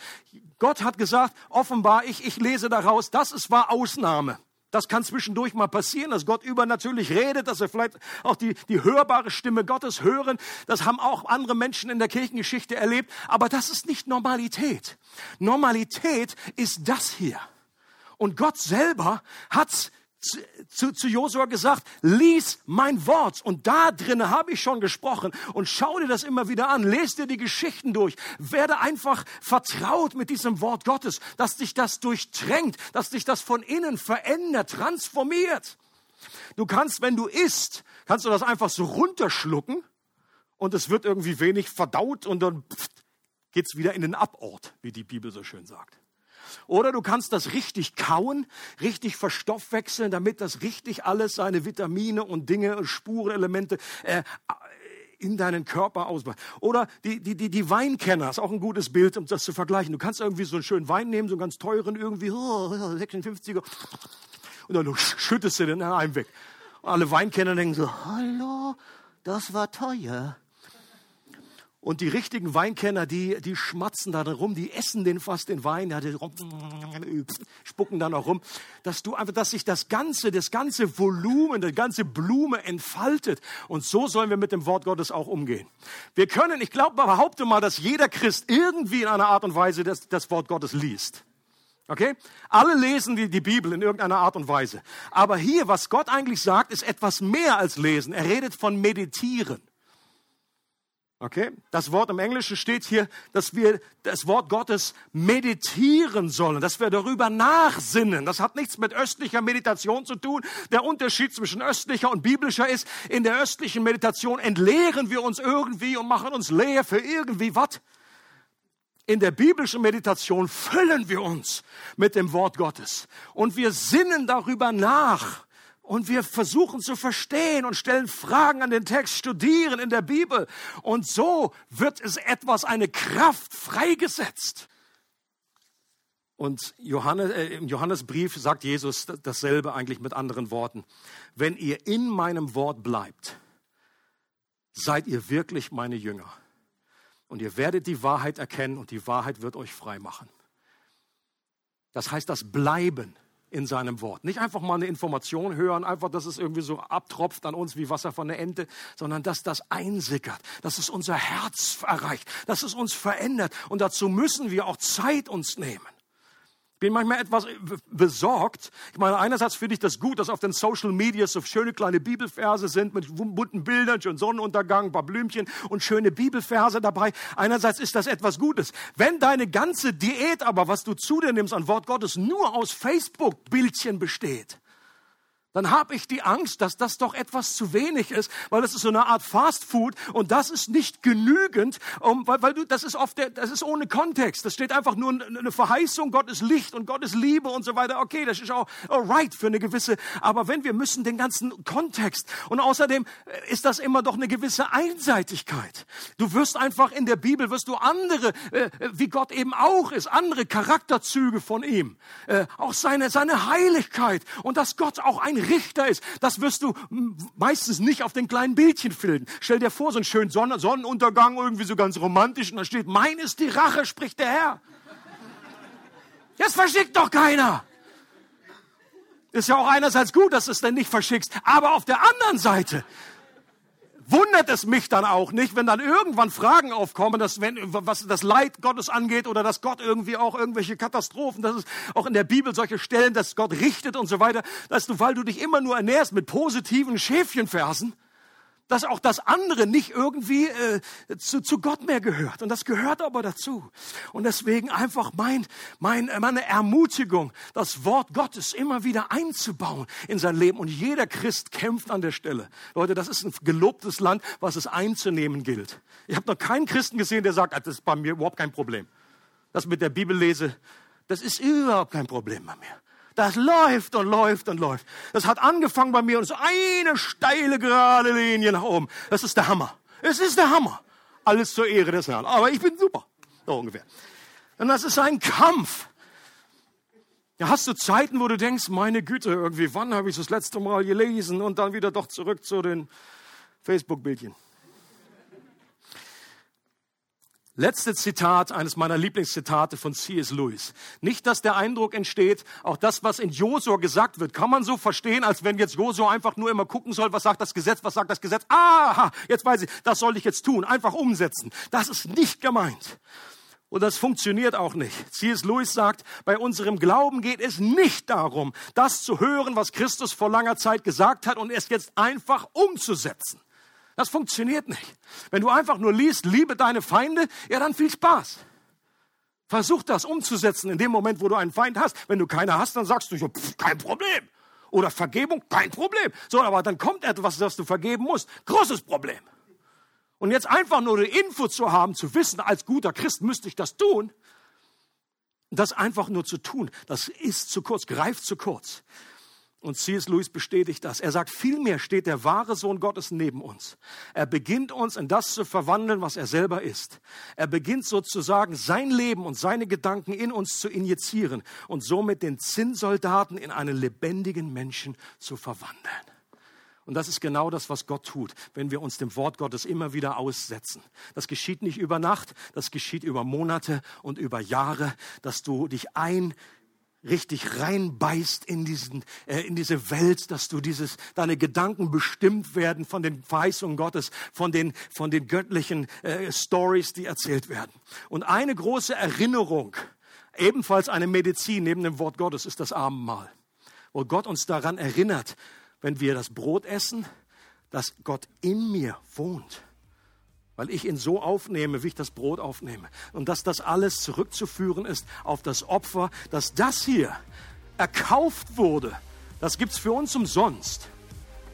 Speaker 2: Gott hat gesagt, offenbar, ich, ich lese daraus, das ist war Ausnahme. Das kann zwischendurch mal passieren, dass Gott übernatürlich redet, dass wir vielleicht auch die, die hörbare Stimme Gottes hören. Das haben auch andere Menschen in der Kirchengeschichte erlebt. Aber das ist nicht Normalität. Normalität ist das hier. Und Gott selber hat zu, zu Josua gesagt, lies mein Wort. Und da drinnen habe ich schon gesprochen. Und schau dir das immer wieder an. Lest dir die Geschichten durch. Werde einfach vertraut mit diesem Wort Gottes, dass dich das durchdrängt, dass dich das von innen verändert, transformiert. Du kannst, wenn du isst, kannst du das einfach so runterschlucken und es wird irgendwie wenig verdaut und dann geht's wieder in den Abort, wie die Bibel so schön sagt. Oder du kannst das richtig kauen, richtig verstoffwechseln, damit das richtig alles seine Vitamine und Dinge und Spurenelemente äh, in deinen Körper ausmacht. Oder die, die, die, die Weinkenner, ist auch ein gutes Bild, um das zu vergleichen. Du kannst irgendwie so einen schönen Wein nehmen, so einen ganz teuren, irgendwie oh, 56er, und dann schüttest du den einem weg. Und alle Weinkenner denken so, hallo, das war teuer. Und die richtigen Weinkenner, die, die schmatzen da rum, die essen den fast den Wein, ja, die spucken dann auch rum, dass du einfach, dass sich das ganze, das ganze Volumen, die ganze Blume entfaltet. Und so sollen wir mit dem Wort Gottes auch umgehen. Wir können, ich glaube, behaupte mal, dass jeder Christ irgendwie in einer Art und Weise das, das Wort Gottes liest. Okay? Alle lesen die, die Bibel in irgendeiner Art und Weise. Aber hier, was Gott eigentlich sagt, ist etwas mehr als lesen. Er redet von meditieren. Okay? Das Wort im Englischen steht hier, dass wir das Wort Gottes meditieren sollen, dass wir darüber nachsinnen. Das hat nichts mit östlicher Meditation zu tun. Der Unterschied zwischen östlicher und biblischer ist, in der östlichen Meditation entleeren wir uns irgendwie und machen uns leer für irgendwie was. In der biblischen Meditation füllen wir uns mit dem Wort Gottes und wir sinnen darüber nach und wir versuchen zu verstehen und stellen Fragen an den Text, studieren in der Bibel. Und so wird es etwas, eine Kraft freigesetzt. Und Johannes, äh, im Johannesbrief sagt Jesus dasselbe eigentlich mit anderen Worten. Wenn ihr in meinem Wort bleibt, seid ihr wirklich meine Jünger. Und ihr werdet die Wahrheit erkennen und die Wahrheit wird euch frei machen. Das heißt, das Bleiben in seinem Wort. Nicht einfach mal eine Information hören, einfach, dass es irgendwie so abtropft an uns wie Wasser von der Ente, sondern dass das einsickert, dass es unser Herz erreicht, dass es uns verändert. Und dazu müssen wir auch Zeit uns nehmen bin manchmal etwas besorgt. Ich meine, einerseits finde ich das gut, dass auf den Social Media so schöne kleine Bibelverse sind mit bunten Bildern, schön Sonnenuntergang, ein paar Blümchen und schöne Bibelverse dabei. Einerseits ist das etwas Gutes. Wenn deine ganze Diät aber, was du zu dir nimmst an Wort Gottes, nur aus Facebook-Bildchen besteht, dann habe ich die Angst, dass das doch etwas zu wenig ist, weil das ist so eine Art Fast Food und das ist nicht genügend, um, weil, weil du, das ist oft, der, das ist ohne Kontext. Das steht einfach nur eine Verheißung, Gott ist Licht und Gott ist Liebe und so weiter. Okay, das ist auch alright für eine gewisse, aber wenn wir müssen den ganzen Kontext und außerdem ist das immer doch eine gewisse Einseitigkeit. Du wirst einfach in der Bibel wirst du andere, äh, wie Gott eben auch ist, andere Charakterzüge von ihm, äh, auch seine seine Heiligkeit und dass Gott auch ein Richter ist. Das wirst du meistens nicht auf den kleinen Bildchen finden. Stell dir vor, so einen schönen Sonnen Sonnenuntergang, irgendwie so ganz romantisch, und da steht, mein ist die Rache, spricht der Herr. Das verschickt doch keiner. Ist ja auch einerseits gut, dass du es denn nicht verschickst, aber auf der anderen Seite wundert es mich dann auch nicht, wenn dann irgendwann Fragen aufkommen, dass wenn, was das Leid Gottes angeht oder dass Gott irgendwie auch irgendwelche Katastrophen, dass es auch in der Bibel solche Stellen, dass Gott richtet und so weiter, dass du, weil du dich immer nur ernährst mit positiven Schäfchenversen, dass auch das andere nicht irgendwie äh, zu, zu Gott mehr gehört. Und das gehört aber dazu. Und deswegen einfach mein, mein, äh, meine Ermutigung, das Wort Gottes immer wieder einzubauen in sein Leben. Und jeder Christ kämpft an der Stelle. Leute, das ist ein gelobtes Land, was es einzunehmen gilt. Ich habe noch keinen Christen gesehen, der sagt, ah, das ist bei mir überhaupt kein Problem. Das mit der Bibel lese, das ist überhaupt kein Problem bei mir. Das läuft und läuft und läuft. Das hat angefangen bei mir und so eine steile, gerade Linie nach oben. Das ist der Hammer. Es ist der Hammer. Alles zur Ehre des Herrn. Aber ich bin super. So ungefähr. Und das ist ein Kampf. Ja, hast du Zeiten, wo du denkst, meine Güte, irgendwie, wann habe ich das letzte Mal gelesen und dann wieder doch zurück zu den Facebook-Bildchen. Letzte Zitat, eines meiner Lieblingszitate von C.S. Lewis. Nicht, dass der Eindruck entsteht, auch das, was in Josua gesagt wird, kann man so verstehen, als wenn jetzt Josua einfach nur immer gucken soll, was sagt das Gesetz, was sagt das Gesetz. Aha, jetzt weiß ich, das soll ich jetzt tun, einfach umsetzen. Das ist nicht gemeint. Und das funktioniert auch nicht. C.S. Lewis sagt, bei unserem Glauben geht es nicht darum, das zu hören, was Christus vor langer Zeit gesagt hat und es jetzt einfach umzusetzen. Das funktioniert nicht. Wenn du einfach nur liest, liebe deine Feinde, ja dann viel Spaß. Versuch das umzusetzen in dem Moment, wo du einen Feind hast. Wenn du keiner hast, dann sagst du, pff, kein Problem. Oder Vergebung, kein Problem. So, aber dann kommt etwas, das du vergeben musst. Großes Problem. Und jetzt einfach nur eine Info zu haben, zu wissen, als guter Christ müsste ich das tun, das einfach nur zu tun, das ist zu kurz, greift zu kurz. Und C.S. Lewis bestätigt das. Er sagt, vielmehr steht der wahre Sohn Gottes neben uns. Er beginnt uns in das zu verwandeln, was er selber ist. Er beginnt sozusagen sein Leben und seine Gedanken in uns zu injizieren und somit den Zinnsoldaten in einen lebendigen Menschen zu verwandeln. Und das ist genau das, was Gott tut, wenn wir uns dem Wort Gottes immer wieder aussetzen. Das geschieht nicht über Nacht, das geschieht über Monate und über Jahre, dass du dich ein richtig reinbeißt in, diesen, äh, in diese Welt, dass du dieses, deine Gedanken bestimmt werden von den Verheißungen Gottes, von den, von den göttlichen äh, Stories, die erzählt werden. Und eine große Erinnerung, ebenfalls eine Medizin neben dem Wort Gottes, ist das Abendmahl. Wo Gott uns daran erinnert, wenn wir das Brot essen, dass Gott in mir wohnt. Weil ich ihn so aufnehme, wie ich das Brot aufnehme. Und dass das alles zurückzuführen ist auf das Opfer, dass das hier erkauft wurde, das gibt's für uns umsonst.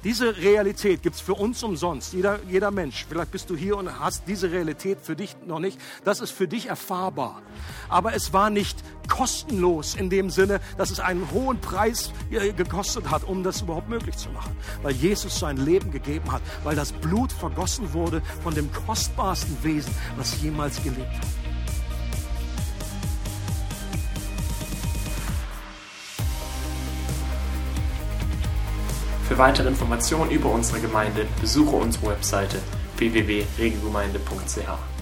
Speaker 2: Diese Realität gibt es für uns umsonst. Jeder, jeder Mensch, vielleicht bist du hier und hast diese Realität für dich noch nicht. Das ist für dich erfahrbar. Aber es war nicht kostenlos in dem Sinne, dass es einen hohen Preis äh, gekostet hat, um das überhaupt möglich zu machen. Weil Jesus sein Leben gegeben hat, weil das Blut vergossen wurde von dem kostbarsten Wesen, was jemals gelebt hat.
Speaker 1: Für weitere Informationen über unsere Gemeinde besuche unsere Webseite www.regelgemeinde.ch.